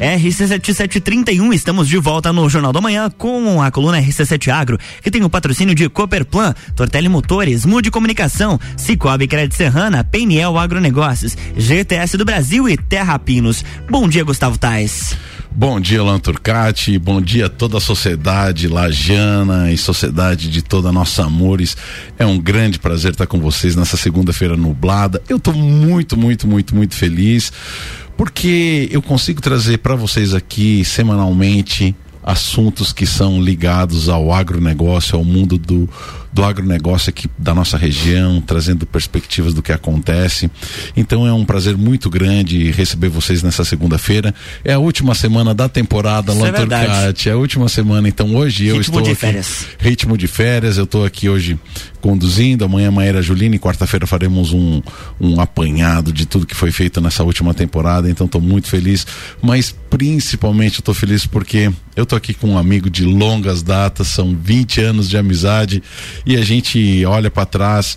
RC7731, estamos de volta no Jornal da Manhã com a coluna RC7 Agro, que tem o patrocínio de Cooperplan, Tortelli Motores, Mude Comunicação, Cicobi Crédito Serrana, Peniel Agronegócios, GTS do Brasil e Terra Pinos. Bom dia, Gustavo Tais. Bom dia, Lan Turcati. Bom dia a toda a sociedade lajana e sociedade de toda a nossa Amores. É um grande prazer estar com vocês nessa segunda-feira nublada. Eu estou muito, muito, muito, muito feliz porque eu consigo trazer para vocês aqui semanalmente assuntos que são ligados ao agronegócio, ao mundo do, do agronegócio aqui da nossa região, trazendo perspectivas do que acontece. Então é um prazer muito grande receber vocês nessa segunda-feira. É a última semana da temporada Isso é, é a última semana. Então hoje Ritmo eu estou de aqui, férias. ritmo de férias. Eu estou aqui hoje conduzindo. Amanhã Maíra Juline quarta-feira faremos um, um apanhado de tudo que foi feito nessa última temporada. Então estou muito feliz, mas principalmente estou feliz porque eu estou aqui com um amigo de longas datas, são 20 anos de amizade e a gente olha para trás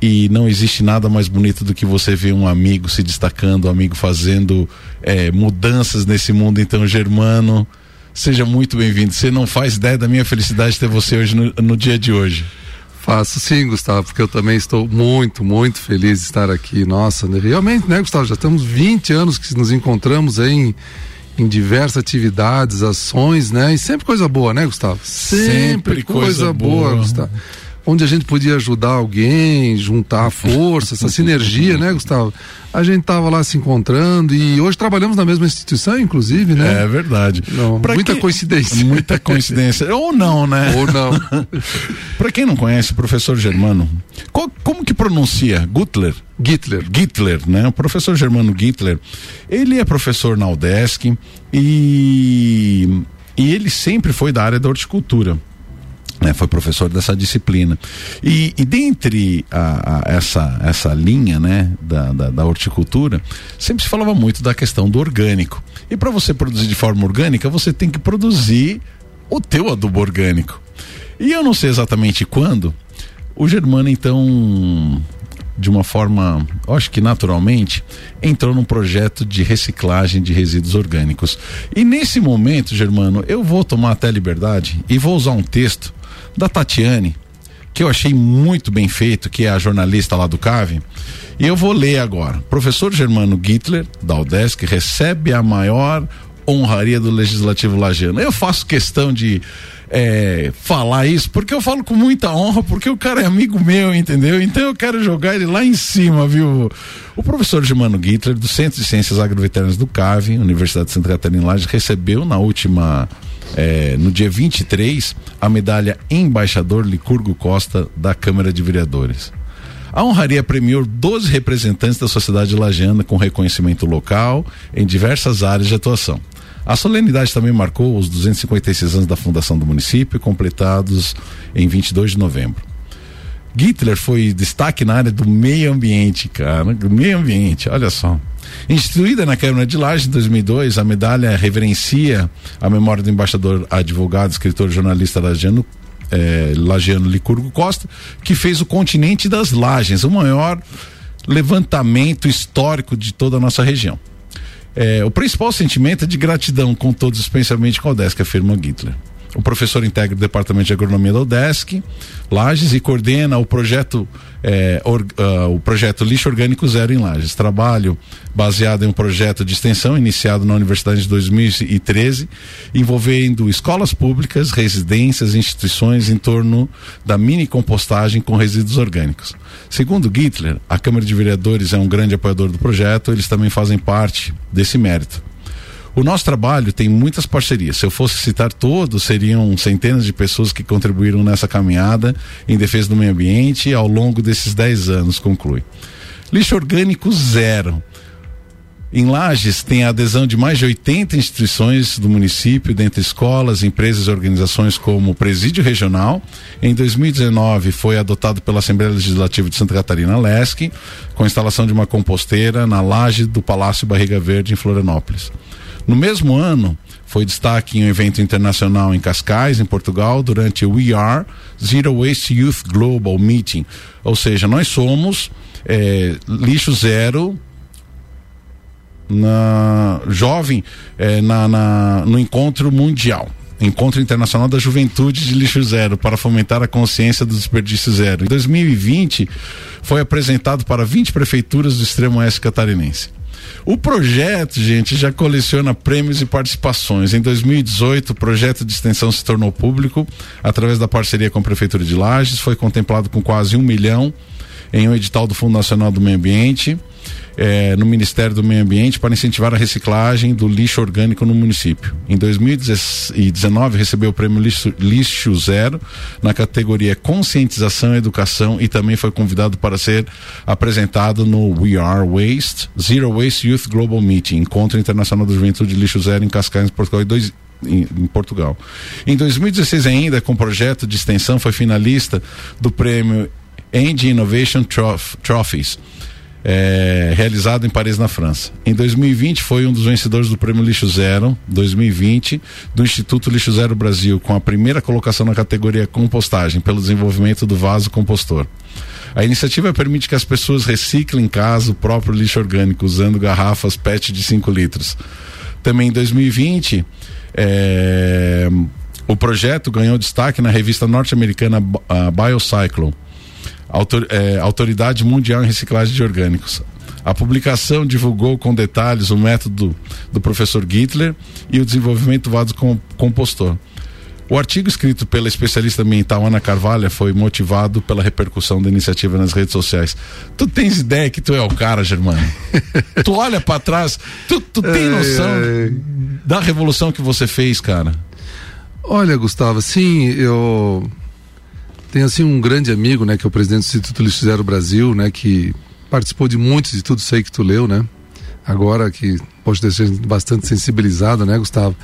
e não existe nada mais bonito do que você ver um amigo se destacando, um amigo fazendo eh, mudanças nesse mundo. Então, Germano, seja muito bem-vindo. Você não faz ideia da minha felicidade de ter você hoje no, no dia de hoje. Faço sim, Gustavo, porque eu também estou muito, muito feliz de estar aqui. Nossa, né? realmente, né, Gustavo? Já estamos 20 anos que nos encontramos em, em diversas atividades, ações, né? E sempre coisa boa, né, Gustavo? Sempre coisa boa. Gustavo. Onde a gente podia ajudar alguém, juntar força, essa sinergia, né, Gustavo? A gente tava lá se encontrando e hoje trabalhamos na mesma instituição, inclusive, né? É verdade. Não, muita que- coincidência. Muita coincidência. Ou não, né? Ou não. Para quem não conhece, o professor Germano, qual- como que pronuncia? Gutler? Hitler. Gittler, né? O professor Germano Gittler, ele é professor na UDESC e, e ele sempre foi da área da horticultura. Né, foi professor dessa disciplina. E, e dentre a, a- essa, essa linha né, da, da, da horticultura, sempre se falava muito da questão do orgânico. E para você produzir de forma orgânica, você tem que produzir o teu adubo orgânico. E eu não sei exatamente quando, o Germano então, de uma forma, acho que naturalmente, entrou num projeto de reciclagem de resíduos orgânicos. E nesse momento, Germano, eu vou tomar até liberdade e vou usar um texto da Tatiane, que eu achei muito bem feito, que é a jornalista lá do CAVE. E eu vou ler agora. Professor Germano Gittler, da UDESC, recebe a maior honraria do Legislativo Lagiano. Eu faço questão de é, falar isso porque eu falo com muita honra, porque o cara é amigo meu, entendeu? Então eu quero jogar ele lá em cima, viu? O professor Germano Gittler, do Centro de Ciências Agroveterinárias do CAVE, Universidade de Santa Catarina Lages, recebeu na última é, no dia 23, a medalha Embaixador Licurgo Costa da Câmara de Vereadores. A honraria premiou 12 representantes da sociedade lagiana com reconhecimento local em diversas áreas de atuação. A solenidade também marcou os 256 anos da fundação do município, completados em 22 de novembro. Gittler foi destaque na área do meio ambiente, cara. Meio ambiente, olha só. Instituída na Câmara de Lages em 2002, a medalha reverencia a memória do embaixador, advogado, escritor, jornalista lagiano, eh, lagiano Licurgo Costa, que fez o continente das Lages, o maior levantamento histórico de toda a nossa região. É, o principal sentimento é de gratidão com todos, especialmente com a UDESC, afirma Gittler. O professor integra o departamento de agronomia da UDESC, Lages, e coordena o projeto, é, or- ah, o projeto Lixo Orgânico Zero em Lages. Trabalho baseado em um projeto de extensão iniciado na Universidade de 2013, envolvendo escolas públicas, residências instituições em torno da mini compostagem com resíduos orgânicos. Segundo Gittler, a Câmara de Vereadores é um grande apoiador do projeto, eles também fazem parte desse mérito. O nosso trabalho tem muitas parcerias. Se eu fosse citar todos, seriam centenas de pessoas que contribuíram nessa caminhada em defesa do meio ambiente ao longo desses 10 anos, conclui. Lixo orgânico zero. Em Lages tem a adesão de mais de 80 instituições do município, dentre escolas, empresas e organizações como o Presídio Regional. Em 2019 foi adotado pela Assembleia Legislativa de Santa Catarina Lesc, com a instalação de uma composteira na laje do Palácio Barriga Verde em Florianópolis. No mesmo ano, foi destaque em um evento internacional em Cascais, em Portugal, durante o We Are Zero Waste Youth Global Meeting. Ou seja, nós somos eh, lixo zero na jovem é, na, na, no encontro mundial. Encontro Internacional da Juventude de Lixo Zero para fomentar a consciência do desperdício zero. Em 2020, foi apresentado para 20 prefeituras do extremo oeste catarinense. O projeto, gente, já coleciona prêmios e participações. Em 2018, o projeto de extensão se tornou público através da parceria com a Prefeitura de Lages, foi contemplado com quase um milhão em um edital do Fundo Nacional do Meio Ambiente é, no Ministério do Meio Ambiente para incentivar a reciclagem do lixo orgânico no município. Em 2019 recebeu o prêmio lixo, lixo Zero na categoria Conscientização e Educação e também foi convidado para ser apresentado no We Are Waste Zero Waste Youth Global Meeting, Encontro Internacional da Juventude Lixo Zero em Cascais, Portugal, dois, em, em, Portugal. Em 2016 ainda, com projeto de extensão, foi finalista do prêmio End Innovation Trophies é, realizado em Paris, na França. Em 2020 foi um dos vencedores do Prêmio Lixo Zero 2020 do Instituto Lixo Zero Brasil, com a primeira colocação na categoria compostagem pelo desenvolvimento do vaso compostor. A iniciativa permite que as pessoas reciclem em casa o próprio lixo orgânico usando garrafas PET de 5 litros. Também em 2020 é, o projeto ganhou destaque na revista norte-americana Biocyclone Autor, é, Autoridade Mundial em Reciclagem de Orgânicos. A publicação divulgou com detalhes o método do professor Gittler e o desenvolvimento do vaso compostor. O artigo escrito pela especialista ambiental Ana Carvalho foi motivado pela repercussão da iniciativa nas redes sociais. Tu tens ideia que tu é o cara, Germano? tu olha para trás, tu, tu tem noção da revolução que você fez, cara? Olha, Gustavo, sim, eu tem assim um grande amigo, né, que é o presidente do Instituto Lixo Zero Brasil, né, que participou de muitos de tudo isso aí que tu leu, né? Agora que pode sido bastante sensibilizado, né, Gustavo?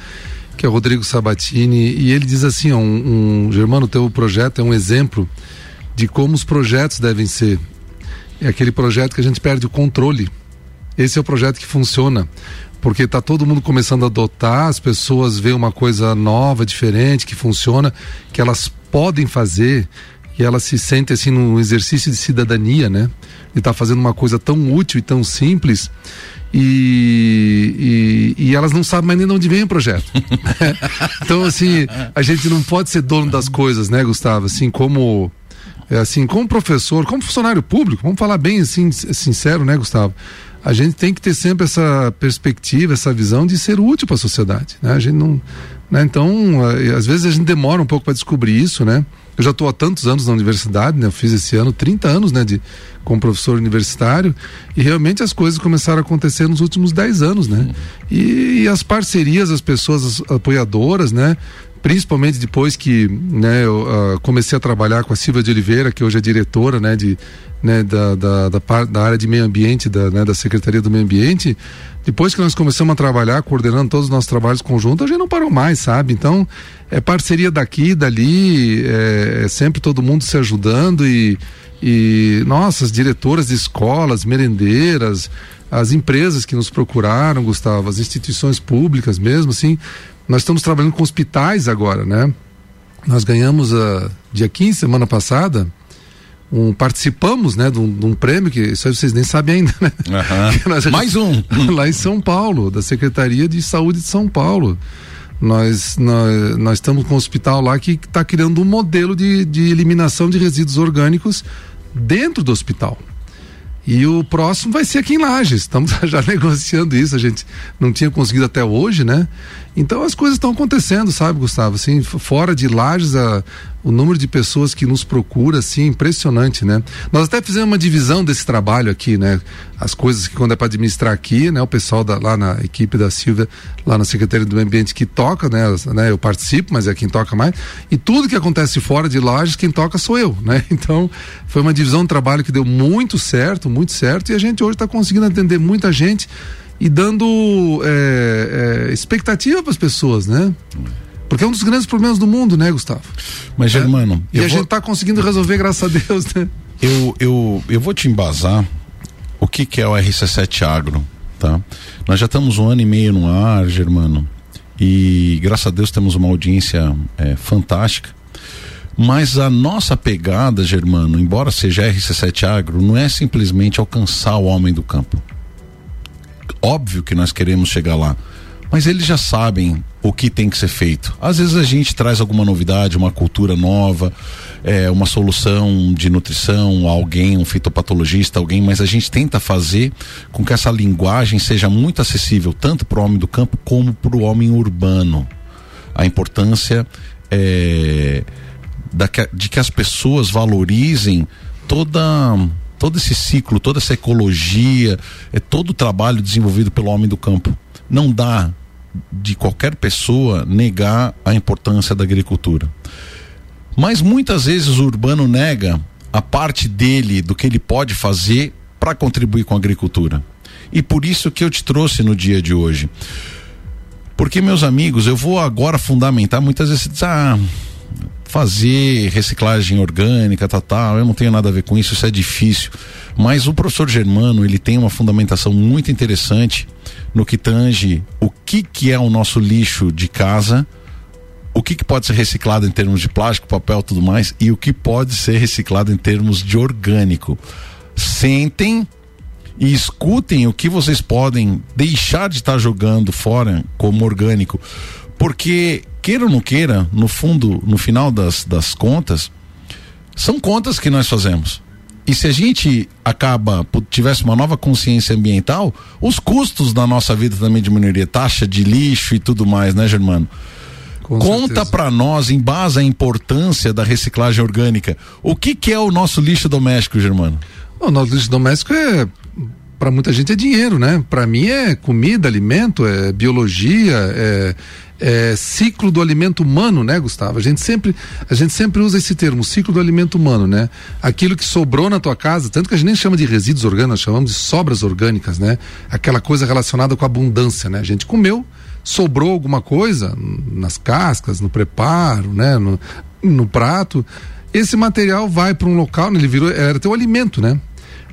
Que é o Rodrigo Sabatini, e ele diz assim, ó, um, um Germano, teu projeto é um exemplo de como os projetos devem ser. É aquele projeto que a gente perde o controle. Esse é o projeto que funciona porque está todo mundo começando a adotar, as pessoas veem uma coisa nova, diferente, que funciona, que elas podem fazer e elas se sentem assim num exercício de cidadania, né? De estar tá fazendo uma coisa tão útil e tão simples e, e, e, elas não sabem mais nem de onde vem o projeto. então, assim, a gente não pode ser dono das coisas, né, Gustavo? Assim, como é assim, como professor, como funcionário público, vamos falar bem assim, sincero, né, Gustavo? A gente tem que ter sempre essa perspectiva, essa visão de ser útil para a sociedade. Né? A gente não, né? Então, às vezes a gente demora um pouco para descobrir isso, né? Eu já estou há tantos anos na universidade, né? Eu fiz esse ano 30 anos, né? De, como professor universitário e realmente as coisas começaram a acontecer nos últimos 10 anos, né? E, e as parcerias, as pessoas as apoiadoras, né? Principalmente depois que né, eu uh, comecei a trabalhar com a Silvia de Oliveira, que hoje é diretora né, de, né, da, da, da, da, área de meio ambiente, da, né, da Secretaria do Meio Ambiente, depois que nós começamos a trabalhar, coordenando todos os nossos trabalhos conjuntos, a gente não parou mais, sabe? Então, é parceria daqui, dali, é, é sempre todo mundo se ajudando e, e nossas diretoras de escolas, merendeiras, as empresas que nos procuraram, Gustavo, as instituições públicas mesmo, assim, nós estamos trabalhando com hospitais agora, né? Nós ganhamos a dia 15, semana passada, um, participamos né, de um, de um, prêmio que isso aí vocês nem sabem ainda, né? Uhum. Mais um. Lá em São Paulo, da Secretaria de Saúde de São Paulo. Nós, nós, nós estamos com um hospital lá que está criando um modelo de, de eliminação de resíduos orgânicos dentro do hospital. E o próximo vai ser aqui em Lages. Estamos já negociando isso, a gente não tinha conseguido até hoje, né? Então as coisas estão acontecendo, sabe, Gustavo? Assim, fora de Lages, a, o número de pessoas que nos procura, assim, impressionante, né? Nós até fizemos uma divisão desse trabalho aqui, né? As coisas que quando é para administrar aqui, né? O pessoal da, lá na equipe da Silvia, lá na Secretaria do Meio Ambiente que toca, né? né? Eu participo, mas é quem toca mais. E tudo que acontece fora de Lages, quem toca sou eu, né? Então, foi uma divisão de trabalho que deu muito certo, muito certo, e a gente hoje está conseguindo atender muita gente e dando é, é, expectativa para as pessoas, né? Porque é um dos grandes problemas do mundo, né, Gustavo? Mas, Germano. É, e a vou... gente está conseguindo resolver, graças a Deus, né? Eu, eu, eu vou te embasar o que, que é o RC7 Agro, tá? Nós já estamos um ano e meio no ar, Germano, e graças a Deus temos uma audiência é, fantástica. Mas a nossa pegada, Germano, embora seja RC7 Agro, não é simplesmente alcançar o homem do campo Óbvio que nós queremos chegar lá mas eles já sabem o que tem que ser feito. Às vezes a gente traz alguma novidade, uma cultura nova, é, uma solução de nutrição, alguém, um fitopatologista, alguém, mas a gente tenta fazer com que essa linguagem seja muito acessível tanto para o homem do campo como para o homem urbano. A importância é, da, de que as pessoas valorizem toda todo esse ciclo, toda essa ecologia, é todo o trabalho desenvolvido pelo homem do campo. Não dá de qualquer pessoa negar a importância da agricultura. Mas muitas vezes o urbano nega a parte dele, do que ele pode fazer para contribuir com a agricultura. E por isso que eu te trouxe no dia de hoje. Porque, meus amigos, eu vou agora fundamentar, muitas vezes você diz, ah, fazer reciclagem orgânica, tal, tal, eu não tenho nada a ver com isso, isso é difícil. Mas o professor Germano, ele tem uma fundamentação muito interessante no que tange o que que é o nosso lixo de casa, o que, que pode ser reciclado em termos de plástico, papel, tudo mais, e o que pode ser reciclado em termos de orgânico. Sentem e escutem o que vocês podem deixar de estar jogando fora como orgânico, porque queira ou não queira, no fundo, no final das, das contas, são contas que nós fazemos. E se a gente acaba, tivesse uma nova consciência ambiental, os custos da nossa vida também diminuiria, taxa de lixo e tudo mais, né, Germano? Com Conta para nós, em base à importância da reciclagem orgânica, o que que é o nosso lixo doméstico, Germano? O nosso lixo doméstico é para muita gente é dinheiro, né? Para mim é comida, alimento, é biologia, é, é, ciclo do alimento humano, né, Gustavo? A gente sempre a gente sempre usa esse termo, ciclo do alimento humano, né? Aquilo que sobrou na tua casa, tanto que a gente nem chama de resíduos orgânicos, chamamos de sobras orgânicas, né? Aquela coisa relacionada com a abundância, né? A gente comeu, sobrou alguma coisa nas cascas, no preparo, né, no, no prato, esse material vai para um local, ele virou era teu alimento, né?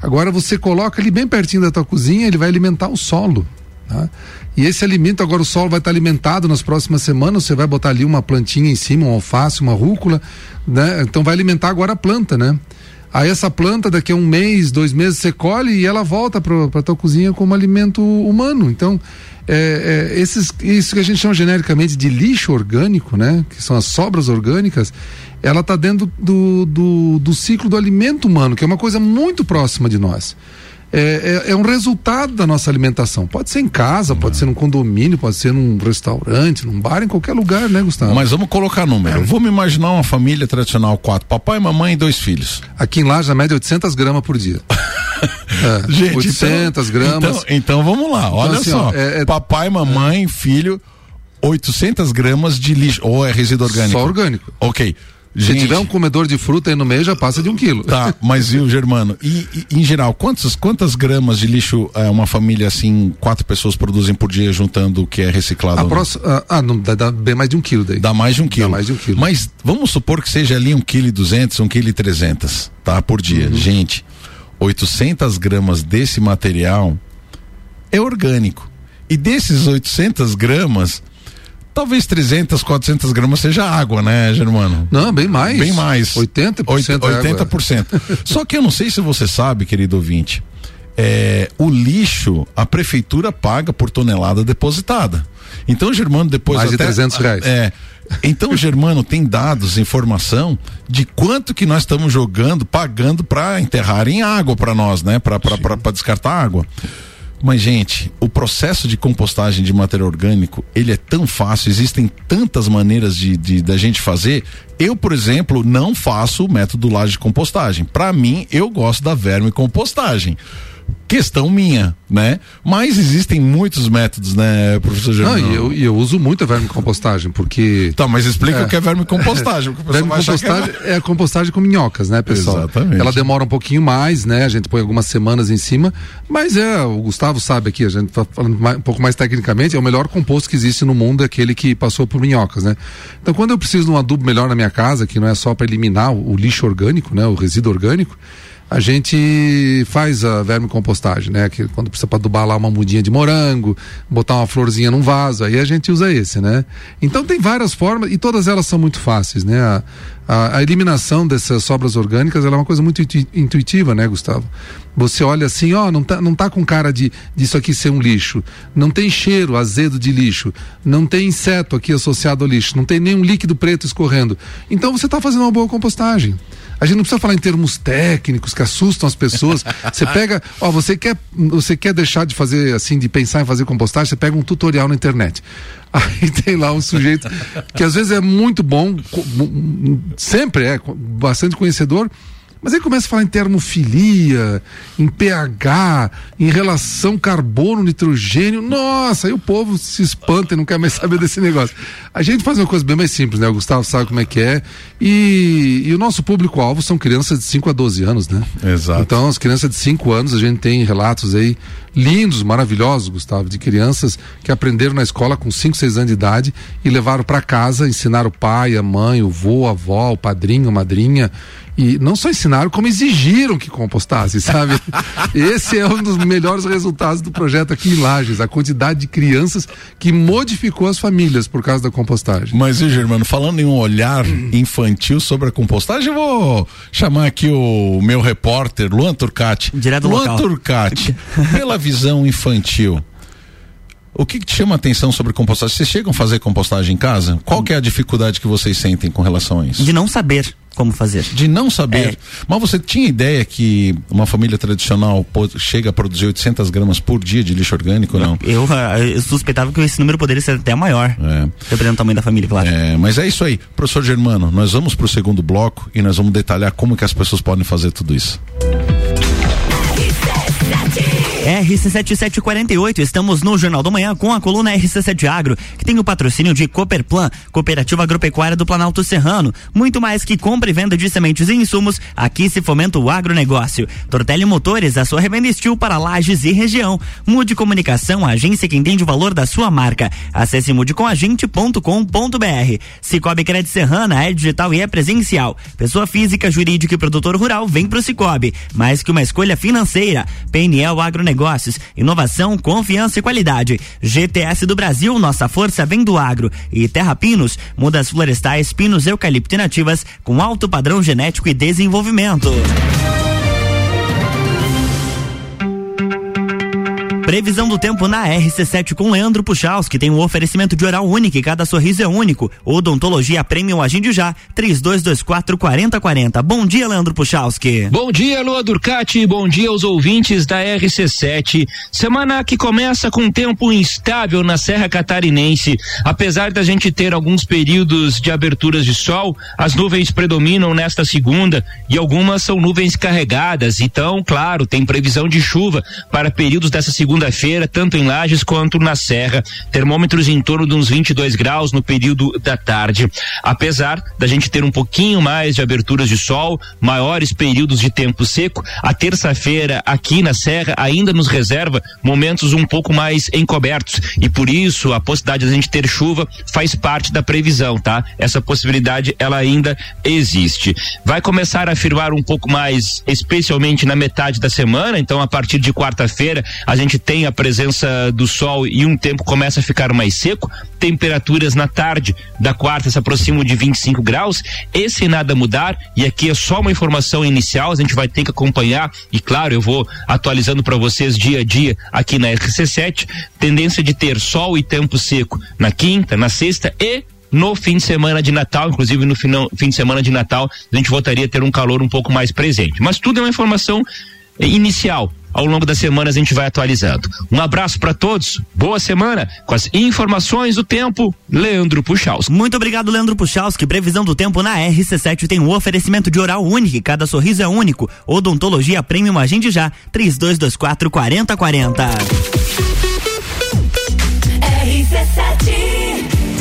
Agora você coloca ele bem pertinho da tua cozinha, ele vai alimentar o solo. Tá? E esse alimento, agora o solo vai estar alimentado nas próximas semanas, você vai botar ali uma plantinha em cima, um alface, uma rúcula, né? Então vai alimentar agora a planta, né? Aí essa planta, daqui a um mês, dois meses, você colhe e ela volta para tua cozinha como alimento humano. Então, é, é, esses, isso que a gente chama genericamente de lixo orgânico, né? Que são as sobras orgânicas, ela está dentro do, do, do ciclo do alimento humano, que é uma coisa muito próxima de nós. É, é, é, um resultado da nossa alimentação. Pode ser em casa, pode ser num condomínio, pode ser num restaurante, num bar, em qualquer lugar, né, Gustavo? Mas vamos colocar número. É. Vamos imaginar uma família tradicional, quatro, papai, mamãe e dois filhos. Aqui em Laje, a média é 800 gramas por dia. é, Gente, 800 então, gramas. Então, então, vamos lá, olha então, assim, só. Ó, é, é- papai, mamãe, filho, 800 gramas de lixo, ou é resíduo orgânico? Só orgânico. Ok. Se tiver um comedor de fruta aí no meio, já passa de um quilo. Tá, mas viu, Germano? E, e, em geral, quantas, quantas gramas de lixo é, uma família assim, quatro pessoas produzem por dia juntando o que é reciclado? A próxima, ah, ah, não, dá, dá, bem mais de um quilo daí. Dá mais de um quilo. Dá mais de um quilo. Mas vamos supor que seja ali um quilo e duzentos, um quilo e trezentos, tá? Por dia. Uhum. Gente, 800 gramas desse material é orgânico. E desses 800 gramas, talvez 300, 400 gramas seja água, né, Germano? Não, bem mais. Bem mais. 80%. 80%. É Só que eu não sei se você sabe, querido ouvinte, é, o lixo a prefeitura paga por tonelada depositada. Então, Germano, depois mais até, de 300 reais. É. Então, Germano tem dados, informação de quanto que nós estamos jogando, pagando para enterrar em água para nós, né? Para descartar água. Mas, gente, o processo de compostagem de material orgânico, ele é tão fácil, existem tantas maneiras de, de da gente fazer. Eu, por exemplo, não faço o método laje de compostagem. Para mim, eu gosto da verme compostagem questão minha, né? Mas existem muitos métodos, né, professor Germano? Não, e eu, eu uso muito a vermicompostagem, porque... Tá, mas explica é. o que é vermicompostagem. vermicompostagem é... é a compostagem com minhocas, né, pessoal? Exatamente. Ela demora um pouquinho mais, né? A gente põe algumas semanas em cima, mas é, o Gustavo sabe aqui, a gente tá falando mais, um pouco mais tecnicamente, é o melhor composto que existe no mundo, é aquele que passou por minhocas, né? Então, quando eu preciso de um adubo melhor na minha casa, que não é só para eliminar o, o lixo orgânico, né, o resíduo orgânico, a gente faz a vermicompostagem, né? Que quando precisa para adubar lá uma mudinha de morango, botar uma florzinha num vaso, aí a gente usa esse, né? Então tem várias formas e todas elas são muito fáceis, né? A, a, a eliminação dessas sobras orgânicas é uma coisa muito intuitiva, né, Gustavo? Você olha assim, ó, não tá, não tá com cara de disso aqui ser um lixo, não tem cheiro azedo de lixo, não tem inseto aqui associado ao lixo, não tem nenhum líquido preto escorrendo. Então você está fazendo uma boa compostagem. A gente não precisa falar em termos técnicos que assustam as pessoas. Você pega, ó, você quer, você quer deixar de fazer assim, de pensar em fazer compostagem, você pega um tutorial na internet. Aí tem lá um sujeito que às vezes é muito bom, sempre é bastante conhecedor, mas aí começa a falar em termofilia, em pH, em relação carbono-nitrogênio. Nossa, aí o povo se espanta e não quer mais saber desse negócio. A gente faz uma coisa bem mais simples, né? O Gustavo sabe como é que é. E, e o nosso público-alvo são crianças de 5 a 12 anos, né? Exato. Então, as crianças de 5 anos, a gente tem relatos aí lindos, maravilhosos, Gustavo, de crianças que aprenderam na escola com 5, 6 anos de idade e levaram para casa, ensinaram o pai, a mãe, o vô, a avó, o padrinho, a madrinha e não só ensinaram, como exigiram que compostasse, sabe? Esse é um dos melhores resultados do projeto aqui em Lages, a quantidade de crianças que modificou as famílias por causa da compostagem. Mas, e Germano, falando em um olhar infantil sobre a compostagem, eu vou chamar aqui o meu repórter, Luan Turcati. Direto Luan local. Turcati, pela visão infantil. O que, que, te chama a atenção sobre compostagem? Vocês chegam a fazer compostagem em casa? Qual que é a dificuldade que vocês sentem com relação a isso? De não saber como fazer. De não saber. É. Mas você tinha ideia que uma família tradicional chega a produzir 800 gramas por dia de lixo orgânico não? Eu, eu, suspeitava que esse número poderia ser até maior. É. Dependendo do tamanho da família, claro. É, mas é isso aí. Professor Germano, nós vamos para o segundo bloco e nós vamos detalhar como que as pessoas podem fazer tudo isso. RC7748, estamos no Jornal do Manhã com a coluna RC7 Agro, que tem o patrocínio de Cooperplan, Cooperativa Agropecuária do Planalto Serrano. Muito mais que compra e venda de sementes e insumos, aqui se fomenta o agronegócio. Tortelli Motores, a sua revenda estil para lajes e região. Mude Comunicação, a agência que entende o valor da sua marca. Acesse mudecomagente.com.br. Cicobi Crédito Serrana é digital e é presencial. Pessoa física, jurídica e produtor rural vem pro Cicobi. Mais que uma escolha financeira. PNL Agronegócio negócios, inovação, confiança e qualidade. GTS do Brasil, nossa força vem do agro. E Terra Pinos, mudas florestais, pinos eucalipto nativas com alto padrão genético e desenvolvimento. Previsão do tempo na RC7 com Leandro Puxaus, que tem um oferecimento de oral único e cada sorriso é único. Odontologia Premium Agende já, 3224 4040. Bom dia, Leandro Puchalski. Bom dia, Lua Durcati. Bom dia aos ouvintes da RC7. Semana que começa com tempo instável na Serra Catarinense. Apesar da gente ter alguns períodos de aberturas de sol, as nuvens predominam nesta segunda e algumas são nuvens carregadas. Então, claro, tem previsão de chuva para períodos dessa segunda segunda-feira, tanto em Lages quanto na Serra. Termômetros em torno de uns 22 graus no período da tarde. Apesar da gente ter um pouquinho mais de aberturas de sol, maiores períodos de tempo seco, a terça-feira aqui na Serra ainda nos reserva momentos um pouco mais encobertos. E por isso a possibilidade de a gente ter chuva faz parte da previsão, tá? Essa possibilidade ela ainda existe. Vai começar a firmar um pouco mais, especialmente na metade da semana, então a partir de quarta-feira a gente tem a presença do sol e um tempo começa a ficar mais seco, temperaturas na tarde da quarta se aproximam de 25 graus. E se nada mudar, e aqui é só uma informação inicial, a gente vai ter que acompanhar, e claro, eu vou atualizando para vocês dia a dia aqui na RC7, tendência de ter sol e tempo seco na quinta, na sexta e no fim de semana de Natal, inclusive no final, fim de semana de Natal, a gente voltaria a ter um calor um pouco mais presente. Mas tudo é uma informação inicial ao longo das semanas a gente vai atualizando. Um abraço para todos, boa semana com as informações do tempo, Leandro Puxaus. Muito obrigado, Leandro. Que previsão do tempo na RC7 tem um oferecimento de oral único, cada sorriso é único. Odontologia Premium Agende já, 3224 4040. RC7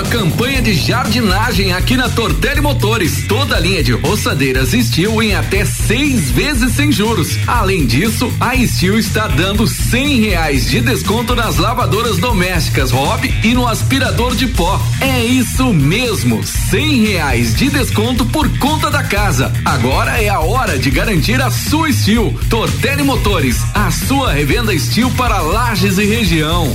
Chegou a campanha de jardinagem aqui na Tortelli Motores. Toda a linha de roçadeiras Steel em até seis vezes sem juros. Além disso, a Steel está dando cem reais de desconto nas lavadoras domésticas Hobby e no aspirador de pó. É isso mesmo, cem reais de desconto por conta da casa. Agora é a hora de garantir a sua Steel. Tortelli Motores, a sua revenda Steel para lajes e região.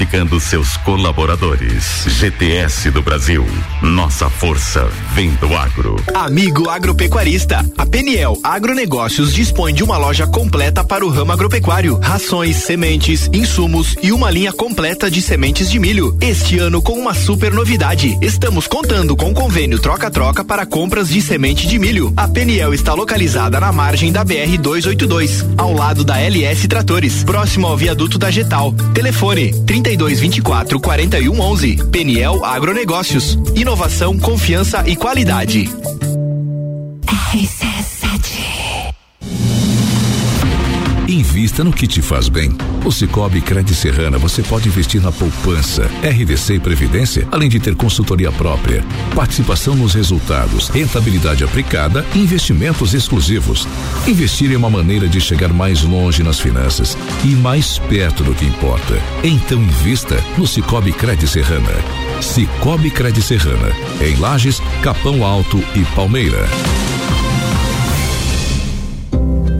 qualificando seus colaboradores. GTS do Brasil. Nossa força vem do agro. Amigo agropecuarista, a Peniel Agronegócios dispõe de uma loja completa para o ramo agropecuário. Rações, sementes, insumos e uma linha completa de sementes de milho. Este ano com uma super novidade. Estamos contando com convênio troca-troca para compras de semente de milho. A Peniel está localizada na margem da BR 282, ao lado da LS Tratores, próximo ao viaduto da Getal. Telefone 30 32 24 41 11. Peniel Agronegócios. Inovação, confiança e qualidade. Invista no que te faz bem. O Cicobi Cred Serrana você pode investir na poupança, RDC e Previdência, além de ter consultoria própria, participação nos resultados, rentabilidade aplicada e investimentos exclusivos. Investir é uma maneira de chegar mais longe nas finanças e mais perto do que importa. Então invista no Cicobi Cred Serrana. Cicobi Cred Serrana, em Lages, Capão Alto e Palmeira.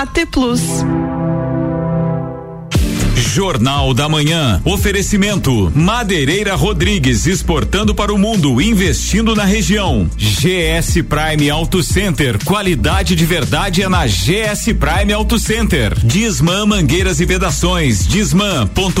AT Plus. Jornal da Manhã. Oferecimento: Madeireira Rodrigues exportando para o mundo, investindo na região. GS Prime Auto Center. Qualidade de verdade é na GS Prime Auto Center. Disman Mangueiras e Vedações. Disman.com.br.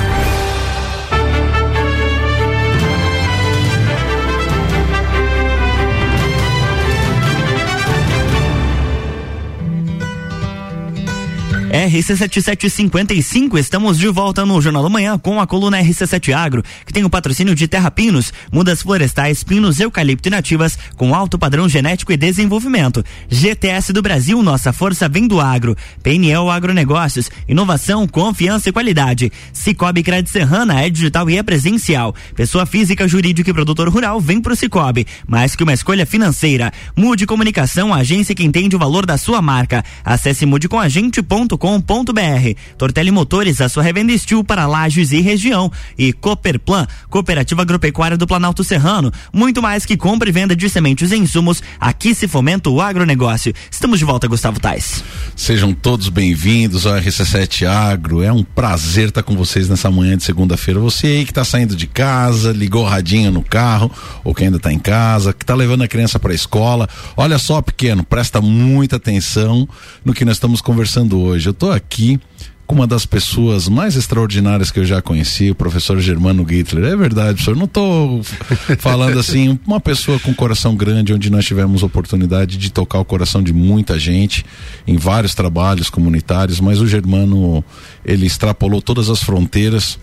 RC7755, estamos de volta no Jornal da Manhã com a coluna RC7 Agro, que tem o patrocínio de Terra Pinos, mudas florestais, pinos, eucalipto e nativas com alto padrão genético e desenvolvimento. GTS do Brasil, nossa força vem do agro. PNL Agronegócios, inovação, confiança e qualidade. Cicobi Crédito Serrana é digital e é presencial. Pessoa física, jurídica e produtor rural vem pro Cicobi, mais que uma escolha financeira. Mude Comunicação, agência que entende o valor da sua marca. Acesse mudecomagente.com.br. Tortelli Motores, a sua revenda estil para lajes e região. E Cooperplan, Cooperativa Agropecuária do Planalto Serrano. Muito mais que compra e venda de sementes e insumos, aqui se fomenta o agronegócio. Estamos de volta, Gustavo Tais. Sejam todos bem-vindos ao RC7 Agro. É um prazer estar com vocês nessa manhã de segunda-feira. Você aí que está saindo de casa, ligou o radinho no carro, ou que ainda está em casa, que está levando a criança para a escola. Olha só, pequeno, presta muita atenção no que nós estamos conversando hoje. Eu estou aqui com uma das pessoas mais extraordinárias que eu já conheci, o professor Germano Gittler. É verdade, professor. Não estou falando assim, uma pessoa com coração grande, onde nós tivemos oportunidade de tocar o coração de muita gente em vários trabalhos comunitários, mas o Germano, ele extrapolou todas as fronteiras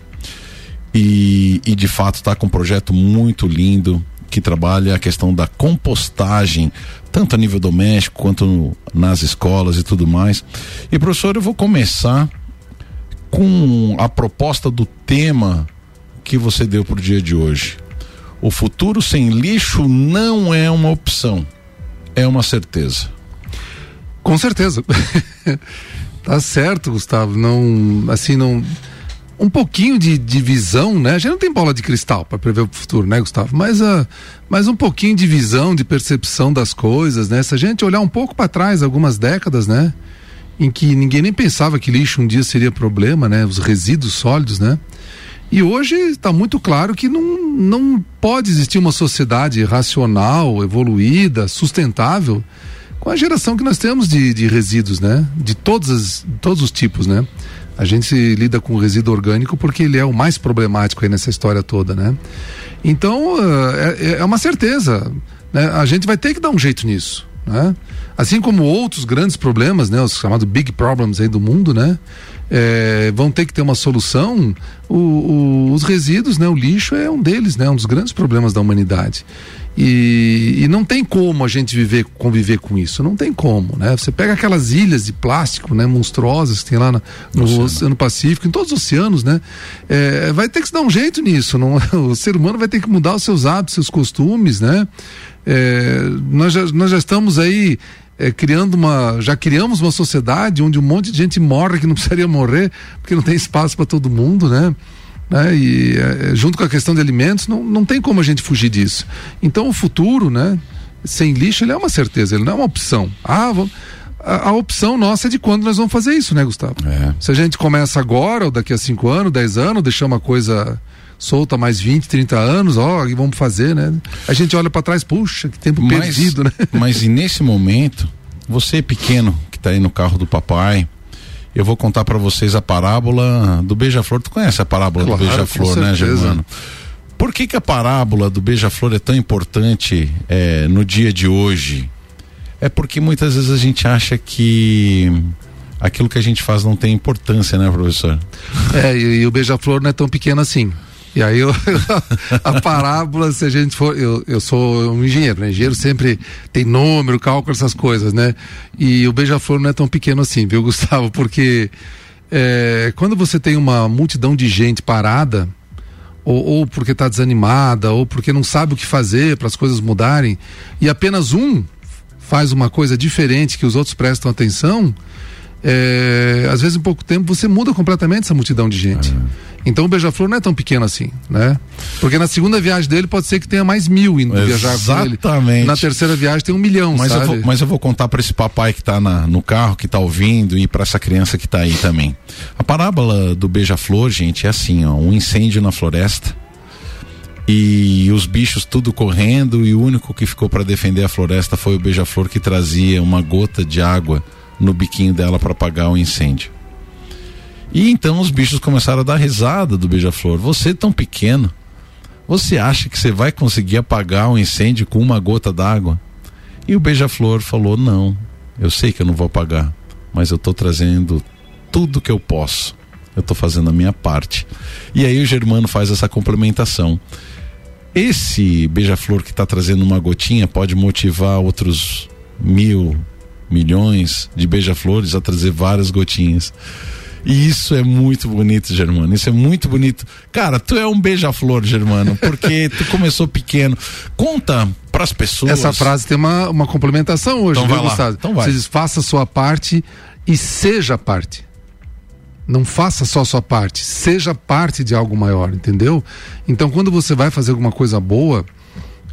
e, e de fato está com um projeto muito lindo que trabalha a questão da compostagem, tanto a nível doméstico quanto nas escolas e tudo mais. E professor, eu vou começar com a proposta do tema que você deu para o dia de hoje. O futuro sem lixo não é uma opção, é uma certeza. Com certeza. tá certo, Gustavo. Não, assim, não. Um pouquinho de, de visão, né? A gente não tem bola de cristal para prever o futuro, né, Gustavo? Mas, uh, mas um pouquinho de visão, de percepção das coisas, né? Se a gente olhar um pouco para trás, algumas décadas, né? em que ninguém nem pensava que lixo um dia seria problema, né? Os resíduos sólidos, né? E hoje está muito claro que não, não pode existir uma sociedade racional, evoluída, sustentável, com a geração que nós temos de, de resíduos, né? De todos, as, todos os tipos, né? A gente lida com o resíduo orgânico porque ele é o mais problemático aí nessa história toda, né? Então, é, é uma certeza. Né? A gente vai ter que dar um jeito nisso. Né? Assim como outros grandes problemas, né, os chamados big problems aí do mundo, né, é, vão ter que ter uma solução. O, o, os resíduos, né, o lixo é um deles, né, um dos grandes problemas da humanidade. E, e, não tem como a gente viver, conviver com isso, não tem como, né? Você pega aquelas ilhas de plástico, né, monstruosas que tem lá no, no Oceano. Oceano Pacífico, em todos os oceanos, né? É, vai ter que se dar um jeito nisso, não, o ser humano vai ter que mudar os seus hábitos, seus costumes, né? É, nós, já, nós já estamos aí é, criando uma. Já criamos uma sociedade onde um monte de gente morre que não precisaria morrer, porque não tem espaço para todo mundo, né? Né? E é, junto com a questão de alimentos, não, não tem como a gente fugir disso. Então o futuro, né? Sem lixo, ele é uma certeza, ele não é uma opção. Ah, vamos a, a, opção nossa é de quando nós vamos fazer isso, né, Gustavo? É. Se a gente começa agora, ou daqui a cinco anos, dez anos, deixar uma coisa solta mais 20, 30 anos, ó, e vamos fazer, né? A gente olha para trás, puxa, que tempo mas, perdido, né? Mas nesse momento, você pequeno que está aí no carro do papai, eu vou contar para vocês a parábola do beija-flor. Tu conhece a parábola claro, do beija-flor, né, Germano? Por que, que a parábola do beija-flor é tão importante é, no dia de hoje? É porque muitas vezes a gente acha que aquilo que a gente faz não tem importância, né, professor? É, e, e o beija-flor não é tão pequeno assim. E aí eu, a parábola, se a gente for, eu, eu sou um engenheiro, né? Engenheiro sempre tem número, cálculo, essas coisas, né? E o beija-flor não é tão pequeno assim, viu, Gustavo? Porque é, quando você tem uma multidão de gente parada, ou, ou porque está desanimada, ou porque não sabe o que fazer para as coisas mudarem, e apenas um faz uma coisa diferente que os outros prestam atenção, é, às vezes em pouco tempo você muda completamente essa multidão de gente. É. Então o Beija-Flor não é tão pequeno assim, né? Porque na segunda viagem dele pode ser que tenha mais mil indo Exatamente. viajar com ele. Exatamente. Na terceira viagem tem um milhão, mas sabe? Eu vou, mas eu vou contar para esse papai que está no carro, que está ouvindo e para essa criança que está aí também. A parábola do Beija-Flor, gente, é assim, ó, um incêndio na floresta e os bichos tudo correndo e o único que ficou para defender a floresta foi o beija-flor que trazia uma gota de água no biquinho dela para apagar o incêndio. E então os bichos começaram a dar risada do beija-flor. Você tão pequeno, você acha que você vai conseguir apagar um incêndio com uma gota d'água? E o beija-flor falou: Não, eu sei que eu não vou apagar, mas eu estou trazendo tudo que eu posso. Eu estou fazendo a minha parte. E aí o Germano faz essa complementação. Esse beija-flor que está trazendo uma gotinha pode motivar outros mil, milhões de beija-flores a trazer várias gotinhas. E isso é muito bonito, Germano. Isso é muito bonito. Cara, tu é um beija-flor, Germano, porque tu começou pequeno. Conta pras pessoas. Essa frase tem uma, uma complementação hoje, Então viu, vai lá. Gustavo? Então vai. Você diz, faça a sua parte e seja parte. Não faça só a sua parte, seja parte de algo maior, entendeu? Então, quando você vai fazer alguma coisa boa,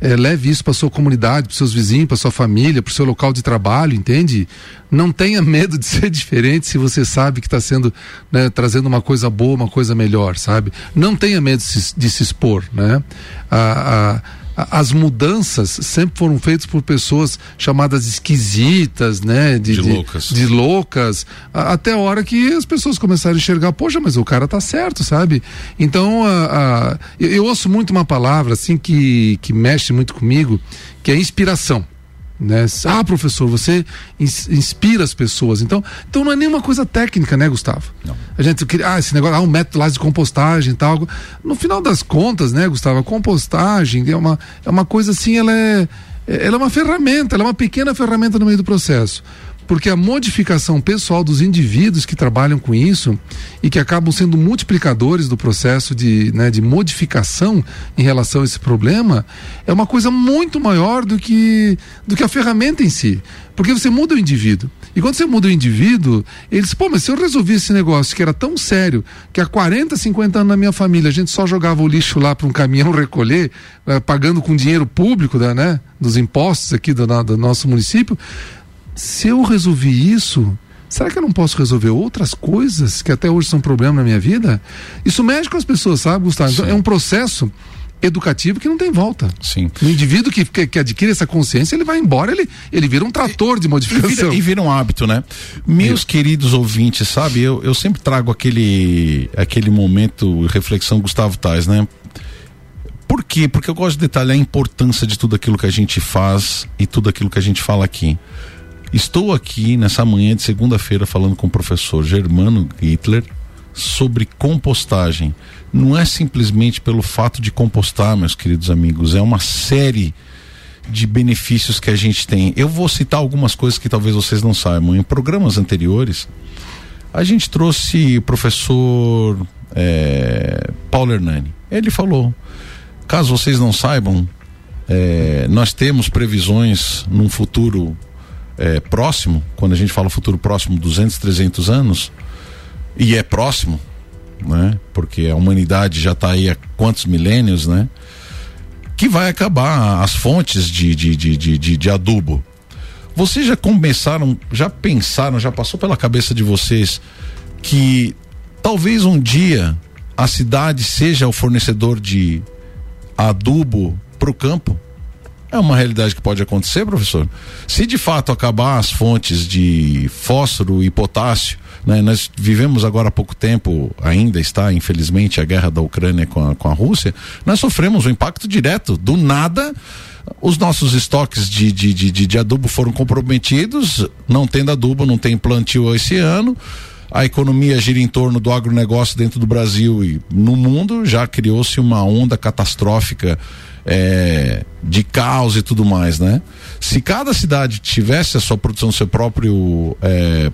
eh, leve isso para sua comunidade, para seus vizinhos, para sua família, para seu local de trabalho, entende? Não tenha medo de ser diferente se você sabe que está sendo né, trazendo uma coisa boa, uma coisa melhor, sabe? Não tenha medo de se, de se expor, né? A- a- as mudanças sempre foram feitas por pessoas chamadas esquisitas, né? De loucas. de loucas, a- até a hora que as pessoas começaram a enxergar, poxa, mas o cara tá certo, sabe? Então, a- a- eu, eu ouço muito uma palavra assim que, que mexe muito comigo, que é inspiração. Né? Ah, professor, você ins- inspira as pessoas. Então, então não é nenhuma coisa técnica, né, Gustavo? A gente queria, ah, esse negócio, ah, um método lá de compostagem e tal. No final das contas, né, Gustavo, a compostagem é uma, é uma coisa assim, ela é, ela é uma ferramenta, ela é uma pequena ferramenta no meio do processo. Porque a modificação pessoal dos indivíduos que trabalham com isso e que acabam sendo multiplicadores do processo de, né, de modificação em relação a esse problema é uma coisa muito maior do que, do que a ferramenta em si. Porque você muda o indivíduo. E quando você muda o indivíduo, eles, pô, mas se eu resolvi esse negócio que era tão sério, que há 40, 50 anos na minha família a gente só jogava o lixo lá para um caminhão recolher, eh, pagando com dinheiro público, da, né, dos impostos aqui do, do nosso município, se eu resolvi isso, será que eu não posso resolver outras coisas que até hoje são problema na minha vida? Isso mexe com as pessoas, sabe, Gustavo? Então, é um processo educativo que não tem volta. Sim. O indivíduo que, que, que adquire essa consciência, ele vai embora, ele, ele vira um trator de E modificação. vira, e vira um hábito, né? Meus queridos ouvintes, sabe, eu, eu sempre trago aquele, aquele momento, reflexão Gustavo Tais, né? Por quê? Porque eu gosto de detalhar a importância de tudo aquilo que a gente faz e tudo aquilo que a gente fala aqui. Estou aqui nessa manhã de segunda-feira falando com o professor Germano Hitler sobre compostagem. Não é simplesmente pelo fato de compostar, meus queridos amigos, é uma série de benefícios que a gente tem. Eu vou citar algumas coisas que talvez vocês não saibam. Em programas anteriores, a gente trouxe o professor eh, Paulo Hernani. Ele falou: caso vocês não saibam, eh, nós temos previsões num futuro eh, próximo, quando a gente fala futuro próximo, 200, 300 anos, e é próximo, né? Porque a humanidade já está aí há quantos milênios, né? que vai acabar as fontes de, de, de, de, de, de adubo. Vocês já começaram, já pensaram, já passou pela cabeça de vocês que talvez um dia a cidade seja o fornecedor de adubo para o campo? É uma realidade que pode acontecer, professor? Se de fato acabar as fontes de fósforo e potássio, né, nós vivemos agora há pouco tempo, ainda está, infelizmente, a guerra da Ucrânia com a, com a Rússia, nós sofremos um impacto direto. Do nada, os nossos estoques de, de, de, de, adubo foram comprometidos, não tendo adubo, não tem plantio esse ano. A economia gira em torno do agronegócio dentro do Brasil e no mundo já criou-se uma onda catastrófica é, de caos e tudo mais, né? Se cada cidade tivesse a sua produção, seu próprio é,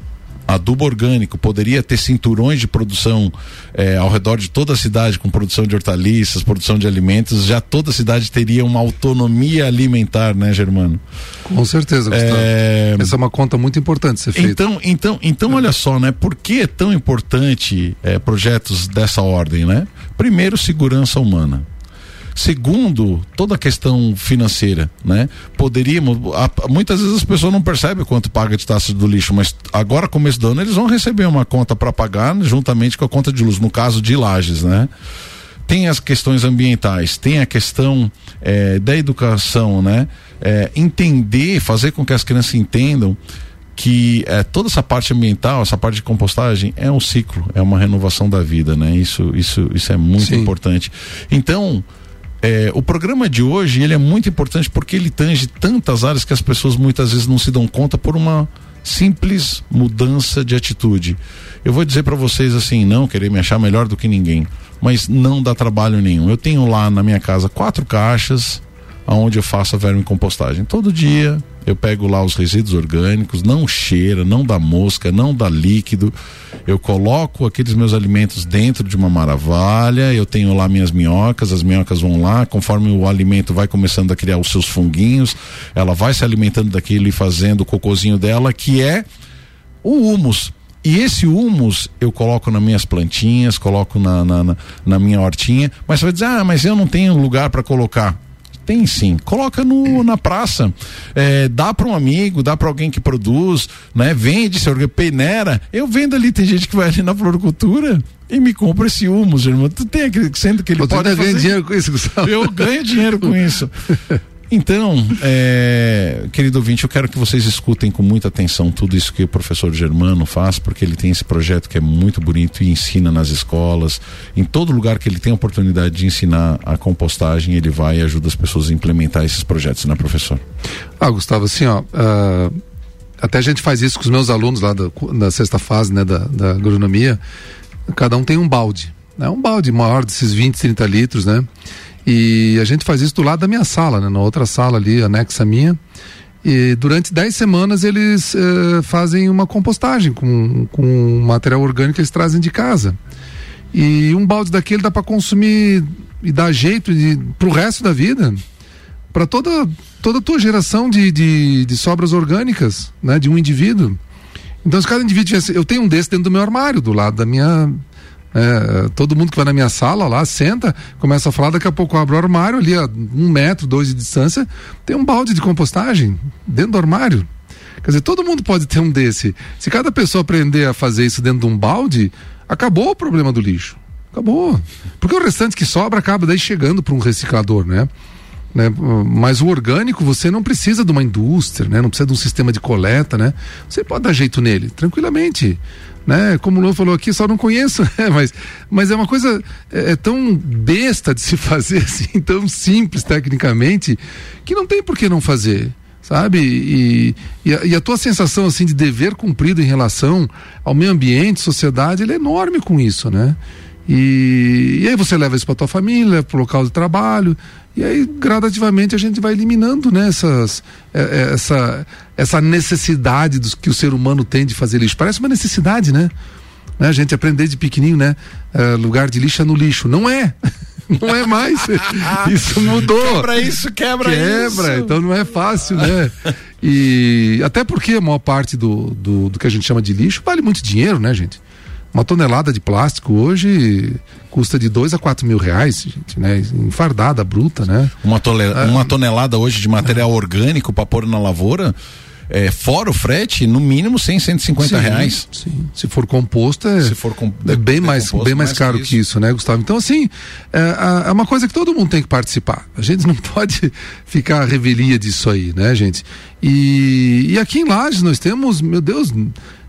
adubo orgânico, poderia ter cinturões de produção é, ao redor de toda a cidade, com produção de hortaliças, produção de alimentos, já toda a cidade teria uma autonomia alimentar, né, Germano? Com certeza, Gustavo. É... Essa é uma conta muito importante ser feita. Então, então, então olha só, né? Por que é tão importante é, projetos dessa ordem, né? Primeiro, segurança humana. Segundo, toda a questão financeira, né? Poderíamos, muitas vezes as pessoas não percebem quanto paga de taxa do lixo, mas agora começo do ano eles vão receber uma conta para pagar juntamente com a conta de luz, no caso de lajes, né? Tem as questões ambientais, tem a questão eh, da educação, né? Eh, entender, fazer com que as crianças entendam que eh, toda essa parte ambiental, essa parte de compostagem é um ciclo, é uma renovação da vida, né? Isso, isso, isso é muito Sim. importante. Então, é, o programa de hoje ele é muito importante porque ele tange tantas áreas que as pessoas muitas vezes não se dão conta por uma simples mudança de atitude. Eu vou dizer para vocês assim, não querer me achar melhor do que ninguém, mas não dá trabalho nenhum. Eu tenho lá na minha casa quatro caixas aonde eu faço a vermicompostagem. Todo dia eu pego lá os resíduos orgânicos, não cheira, não dá mosca, não dá líquido. Eu coloco aqueles meus alimentos dentro de uma maravilha, eu tenho lá minhas minhocas, as minhocas vão lá, conforme o alimento vai começando a criar os seus funguinhos, ela vai se alimentando daquilo e fazendo o cocôzinho dela, que é o humus. E esse humus eu coloco nas minhas plantinhas, coloco na, na, na, na minha hortinha, mas você vai dizer, ah, mas eu não tenho lugar para colocar tem sim. Coloca no, na praça. É, dá para um amigo, dá para alguém que produz, né? Vende, se peneira. Eu vendo ali, tem gente que vai ali na floricultura e me compra esse humus, irmão. Tu tem aquele, sendo que ele Você pode fazer. dinheiro com isso, Gustavo? Eu ganho dinheiro com isso. Então, é, querido ouvinte, eu quero que vocês escutem com muita atenção tudo isso que o professor Germano faz, porque ele tem esse projeto que é muito bonito e ensina nas escolas. Em todo lugar que ele tem a oportunidade de ensinar a compostagem, ele vai e ajuda as pessoas a implementar esses projetos, né, professor? Ah, Gustavo, assim, ó. Uh, até a gente faz isso com os meus alunos lá da, da sexta fase, né, da, da agronomia. Cada um tem um balde. Né? Um balde maior desses 20, 30 litros, né? E a gente faz isso do lado da minha sala, né? na outra sala ali, anexa minha. E durante 10 semanas eles eh, fazem uma compostagem com, com material orgânico que eles trazem de casa. E um balde daquele dá para consumir e dar jeito de, pro resto da vida, para toda, toda a tua geração de, de, de, sobras orgânicas, né? De um indivíduo. Então, se cada indivíduo tivesse. Eu tenho um desse dentro do meu armário, do lado da minha, é, todo mundo que vai na minha sala lá, senta, começa a falar, daqui a pouco abre o armário ali a um metro, dois de distância, tem um balde de compostagem dentro do armário. Quer dizer, todo mundo pode ter um desse. Se cada pessoa aprender a fazer isso dentro de um balde, acabou o problema do lixo. Acabou. Porque o restante que sobra acaba daí chegando para um reciclador, né? Né? Mas o orgânico você não precisa de uma indústria, né? Não precisa de um sistema de coleta, né? Você pode dar jeito nele, tranquilamente né? Como o Lô falou aqui, só não conheço, né? mas, mas é uma coisa é, é, tão besta de se fazer assim, tão simples tecnicamente, que não tem por que não fazer, sabe? E, e, a, e a tua sensação assim de dever cumprido em relação ao meio ambiente, sociedade, ele é enorme com isso, né? E, e aí você leva isso para tua família, para o local de trabalho, e aí, gradativamente, a gente vai eliminando né, essas, é, é, essa, essa necessidade dos, que o ser humano tem de fazer lixo. Parece uma necessidade, né? né? A gente aprender de pequenininho, né? É, lugar de lixo é no lixo. Não é! Não é mais. isso mudou. Quebra isso, quebra, quebra isso. Quebra, então não é fácil, né? E até porque a maior parte do, do, do que a gente chama de lixo vale muito dinheiro, né, gente? Uma tonelada de plástico hoje custa de dois a quatro mil reais, gente, né? Enfardada, bruta, né? Uma, tole... é, uma tonelada hoje de material é. orgânico para pôr na lavoura, é, fora o frete, no mínimo 100, 150 sim, reais. Sim. Se for composto, é, Se for com, é bem, mais, bem mais, mais caro que isso. que isso. né, Gustavo? Então, assim, é, é, uma coisa que todo mundo tem que participar. A gente não pode ficar a revelia disso aí, né, gente? E, e aqui em Lages nós temos, meu Deus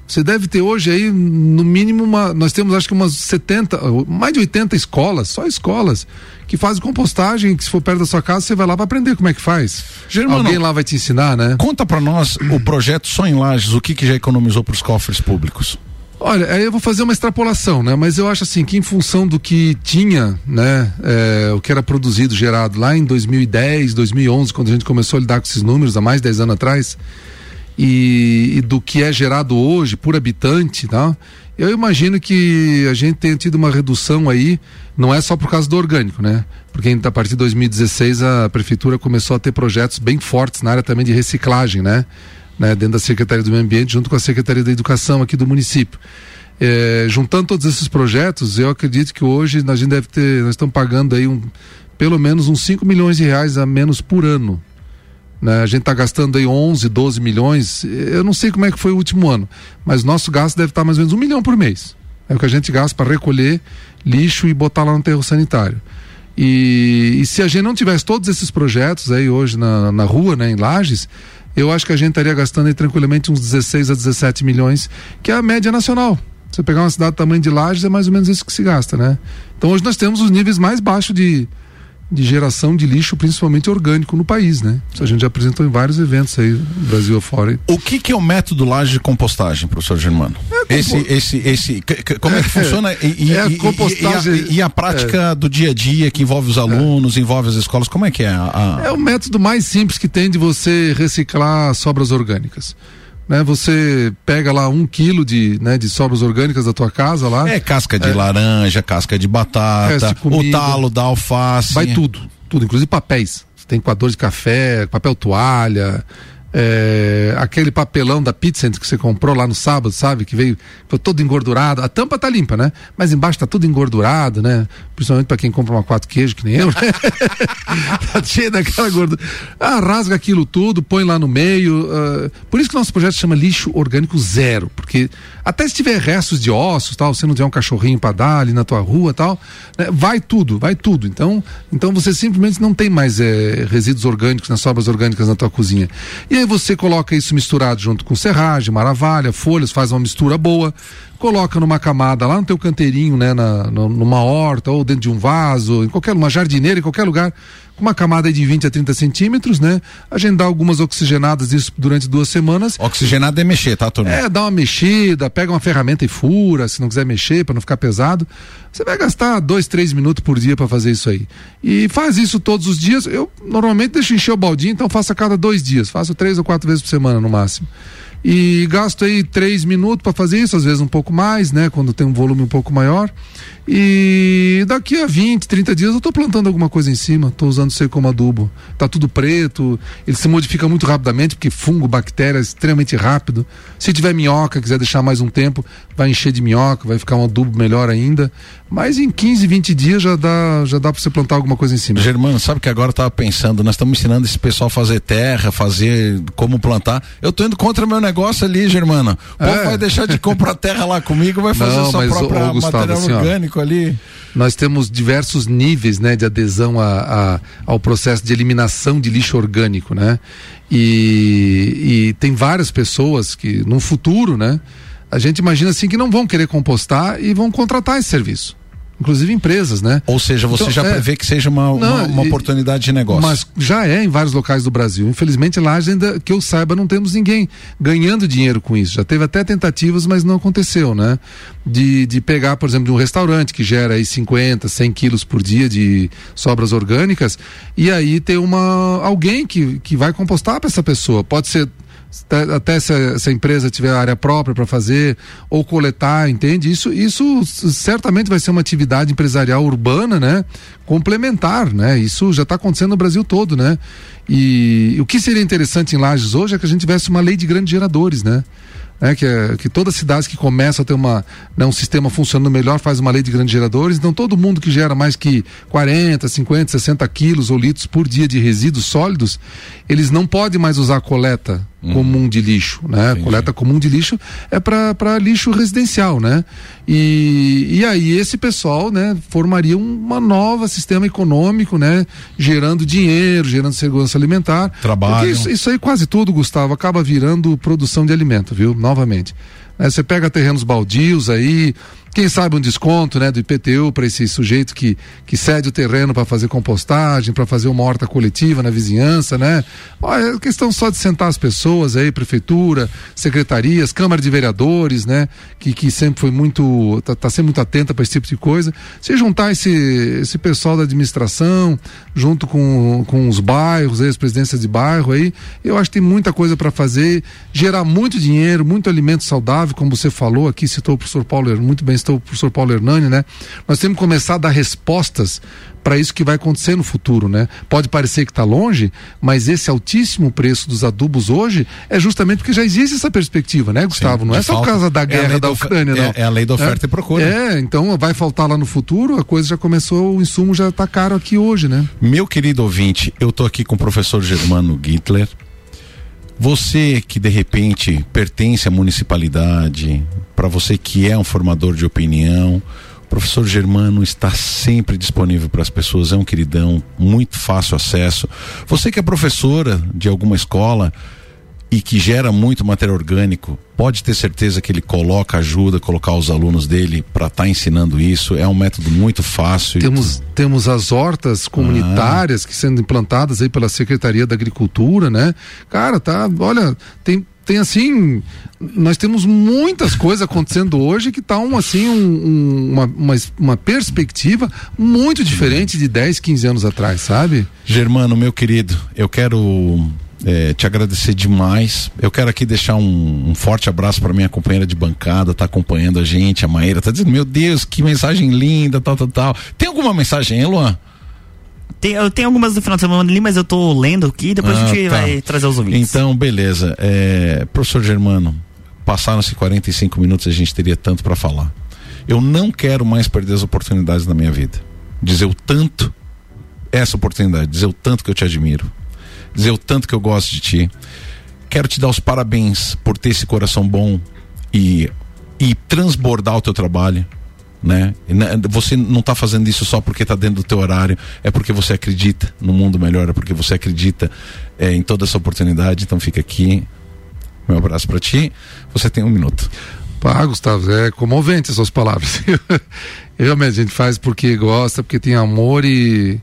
você deve ter hoje aí, no mínimo, uma, nós temos acho que umas 70, mais de 80 escolas, só escolas, que fazem compostagem, que se for perto da sua casa, você vai lá para aprender como é que faz. Germano, Alguém lá vai te ensinar, né? Conta para nós o projeto Só em Lages, o que, que já economizou para os cofres públicos. Olha, aí eu vou fazer uma extrapolação, né? Mas eu acho assim que em função do que tinha, né, é, o que era produzido, gerado lá em 2010, 2011, quando a gente começou a lidar com esses números, há mais de 10 anos atrás, e, e, do que é gerado hoje por habitante, tá? Eu imagino que a gente tenha tido uma redução aí, não é só por causa do orgânico, né? Porque a partir de 2016 a prefeitura começou a ter projetos bem fortes na área também de reciclagem, né? né? Dentro da Secretaria do Meio Ambiente, junto com a Secretaria da Educação aqui do município. É, juntando todos esses projetos, eu acredito que hoje a gente deve ter, nós estamos pagando aí um, pelo menos uns 5 milhões de reais a menos por ano né? A gente está gastando aí 11, 12 milhões. Eu não sei como é que foi o último ano, mas nosso gasto deve estar mais ou menos um milhão por mês. É o que a gente gasta para recolher lixo e botar lá no terro sanitário. E, e, se a gente não tivesse todos esses projetos aí hoje na, na rua, né, em Lages, eu acho que a gente estaria gastando aí tranquilamente uns 16 a 17 milhões, que é a média nacional. Você pegar uma cidade do tamanho de Lages, é mais ou menos isso que se gasta, né? Então hoje nós temos os níveis mais baixos de, de geração de lixo, principalmente orgânico, no país, né? Isso a gente já apresentou em vários eventos aí, Brasil afora. O que, que é o método laje de compostagem, professor Germano? É, esse, esse, esse, como é que funciona? E, é, e, compostagem, e, a, e a prática é. do dia a dia que envolve os alunos, envolve as escolas, como é que é? A, a... É o método mais simples que tem de você reciclar sobras orgânicas né? Você pega lá um quilo de, né, de sobras orgânicas da tua casa lá. É casca de é, laranja, casca de batata, o talo da alface. Vai tudo, tudo, inclusive papéis. Você tem coador de café, papel toalha, é, aquele papelão da pizza que você comprou lá no sábado, sabe? Que veio foi todo engordurado. A tampa tá limpa, né? Mas embaixo tá tudo engordurado, né? Principalmente para quem compra uma quatro queijo, que nem eu, né? tá cheio daquela gordura. Ah, rasga aquilo tudo, põe lá no meio. Uh, por isso que nosso projeto chama lixo orgânico zero, porque até se tiver restos de ossos, tal, você não tiver um cachorrinho para dar ali na tua rua, tal, né? vai tudo, vai tudo. Então, então você simplesmente não tem mais é, resíduos orgânicos, nas sobras orgânicas na tua cozinha. E aí você coloca isso misturado junto com serragem, maravalha, folhas, faz uma mistura boa, coloca numa camada lá no teu canteirinho, né, na, numa horta ou dentro de um vaso, em qualquer uma jardineira, em qualquer lugar, com uma camada de 20 a 30 centímetros, né? A gente dá algumas oxigenadas isso durante duas semanas. Oxigenada é mexer, tá, turma? É, dá uma mexida, pega uma ferramenta e fura, se não quiser mexer, para não ficar pesado. Você vai gastar dois, três minutos por dia para fazer isso aí. E faz isso todos os dias. Eu normalmente deixo encher o baldinho, então faço a cada dois dias. Faço três ou quatro vezes por semana no máximo e gasto aí três minutos para fazer isso, às vezes um pouco mais, né? Quando tem um volume um pouco maior. E daqui a 20, 30 dias eu estou plantando alguma coisa em cima, estou usando isso aí como adubo. Tá tudo preto, ele se modifica muito rapidamente, porque fungo, bactéria, é extremamente rápido. Se tiver minhoca, quiser deixar mais um tempo, vai encher de minhoca, vai ficar um adubo melhor ainda. Mas em 15, 20 dias já dá, já dá para você plantar alguma coisa em cima. Germano, sabe que agora eu tava pensando, nós estamos ensinando esse pessoal a fazer terra, fazer como plantar. Eu tô indo contra meu negócio ali, Germano. O é. vai deixar de comprar terra lá comigo, vai fazer Não, sua própria ô, Gustavo, material assim, orgânico ali. Nós temos diversos níveis, né, de adesão a, a, ao processo de eliminação de lixo orgânico, né? E, e tem várias pessoas que no futuro, né, a gente imagina assim que não vão querer compostar e vão contratar esse serviço inclusive empresas, né? Ou seja, você então, já é, prevê que seja uma, não, uma, uma, oportunidade de negócio. Mas já é em vários locais do Brasil. Infelizmente lá ainda, que eu saiba, não temos ninguém ganhando dinheiro com isso. Já teve até tentativas, mas não aconteceu, né? De, de pegar, por exemplo, de um restaurante que gera aí 50, 100 quilos por dia de sobras orgânicas e aí ter uma, alguém que, que vai compostar para essa pessoa. Pode ser até se a, se a empresa tiver área própria para fazer ou coletar, entende? Isso, isso certamente vai ser uma atividade empresarial urbana, né? Complementar, né? Isso já está acontecendo no Brasil todo, né? E, o que seria interessante em Lages hoje é que a gente tivesse uma lei de grandes geradores, né? É, que, é, que todas as cidades que começam a ter uma, né, um sistema funcionando melhor faz uma lei de grandes geradores. Então, todo mundo que gera mais que 40, 50, 60 quilos ou litros por dia de resíduos sólidos, eles não podem mais usar coleta uhum. comum de lixo, né? Entendi. Coleta comum de lixo é para lixo residencial, né? E, e aí esse pessoal, né, formaria uma nova sistema econômico, né? Gerando dinheiro, gerando segurança alimentar. Trabalho. Isso, isso aí quase tudo, Gustavo, acaba virando produção de alimento, viu? Novamente. É, você pega terrenos baldios aí, quem sabe um desconto, né, do IPTU para esse sujeito que, que cede o terreno para fazer compostagem, para fazer uma horta coletiva na vizinhança, né? É questão só de sentar as pessoas aí, prefeitura, secretarias, Câmara de Vereadores, né, que, que sempre foi muito, tá, tá sempre muito atenta para esse tipo de coisa. Se juntar esse, esse pessoal da administração, junto com, com os bairros, aí, as presidências de bairro aí, eu acho que tem muita coisa para fazer, gerar muito dinheiro, muito alimento saudável, como você falou aqui, citou o professor Paulo muito bem o professor Paulo Hernani, né? Nós temos que começar a dar respostas para isso que vai acontecer no futuro, né? Pode parecer que está longe, mas esse altíssimo preço dos adubos hoje é justamente porque já existe essa perspectiva, né, Gustavo? Sim, não é só por causa da guerra é da Ucrânia, não. É, é, a lei da oferta é, e procura. É, então vai faltar lá no futuro, a coisa já começou, o insumo já está caro aqui hoje, né? Meu querido ouvinte, eu tô aqui com o professor Germano Gittler, você que de repente pertence à municipalidade, para você que é um formador de opinião, o professor Germano está sempre disponível para as pessoas, é um queridão, muito fácil acesso. Você que é professora de alguma escola, e que gera muito material orgânico, pode ter certeza que ele coloca, ajuda a colocar os alunos dele para estar tá ensinando isso. É um método muito fácil. Temos, temos as hortas comunitárias ah. que sendo implantadas aí pela Secretaria da Agricultura, né? Cara, tá, olha, tem tem assim, nós temos muitas coisas acontecendo hoje que tá um, assim, um, uma, uma, uma, perspectiva muito diferente de 10, 15 anos atrás, sabe? Germano, meu querido, eu quero é, te agradecer demais. Eu quero aqui deixar um, um forte abraço para minha companheira de bancada, tá acompanhando a gente, a Maíra, tá dizendo, meu Deus, que mensagem linda, tal, tal, tal. Tem alguma mensagem aí, Luan? Tem, eu tenho algumas do final de semana ali, mas eu tô lendo aqui depois ah, a gente tá. vai trazer os ouvintes. Então, beleza. É, professor Germano, passaram-se 45 minutos e a gente teria tanto para falar. Eu não quero mais perder as oportunidades da minha vida. Dizer o tanto, essa oportunidade, dizer o tanto que eu te admiro dizer o tanto que eu gosto de ti. Quero te dar os parabéns por ter esse coração bom e, e transbordar o teu trabalho. Né? Você não está fazendo isso só porque está dentro do teu horário, é porque você acredita no mundo melhor, é porque você acredita é, em toda essa oportunidade. Então fica aqui, meu abraço para ti. Você tem um minuto. Pá, Gustavo, é comovente essas palavras. Realmente a gente faz porque gosta, porque tem amor e,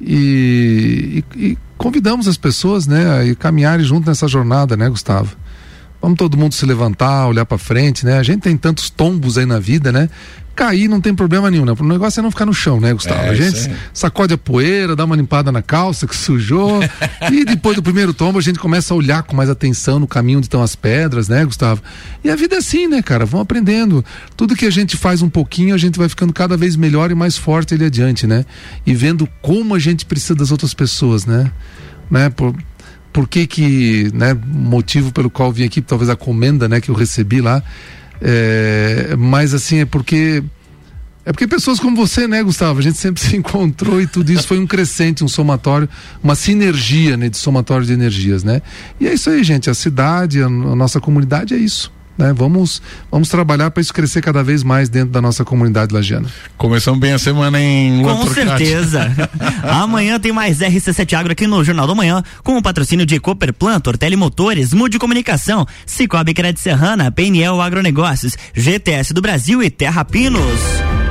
e, e convidamos as pessoas, né, a caminharem junto nessa jornada, né, Gustavo? Vamos todo mundo se levantar, olhar para frente, né? A gente tem tantos tombos aí na vida, né? Cair não tem problema nenhum, né? O negócio é não ficar no chão, né, Gustavo? É, a gente sacode a poeira, dá uma limpada na calça que sujou. e depois do primeiro tombo a gente começa a olhar com mais atenção no caminho onde estão as pedras, né, Gustavo? E a vida é assim, né, cara? Vão aprendendo. Tudo que a gente faz um pouquinho, a gente vai ficando cada vez melhor e mais forte ali adiante, né? E vendo como a gente precisa das outras pessoas, né? né? Por, por que que, né? Motivo pelo qual vim aqui, talvez a comenda, né? Que eu recebi lá. É, mas assim, é porque é porque pessoas como você, né, Gustavo? A gente sempre se encontrou e tudo isso foi um crescente, um somatório, uma sinergia, né, de somatório de energias, né? E é isso aí, gente. A cidade, a, a nossa comunidade é isso. Né? Vamos, vamos trabalhar para isso crescer cada vez mais dentro da nossa comunidade lagiana. Começamos bem a semana em Com certeza. Amanhã tem mais RC7 Agro aqui no Jornal da Manhã, com o patrocínio de Cooperplan, Tortelli Motores, Mude Comunicação, Cicobi Crédito Serrana, PNL Agronegócios, GTS do Brasil e Terra Pinos.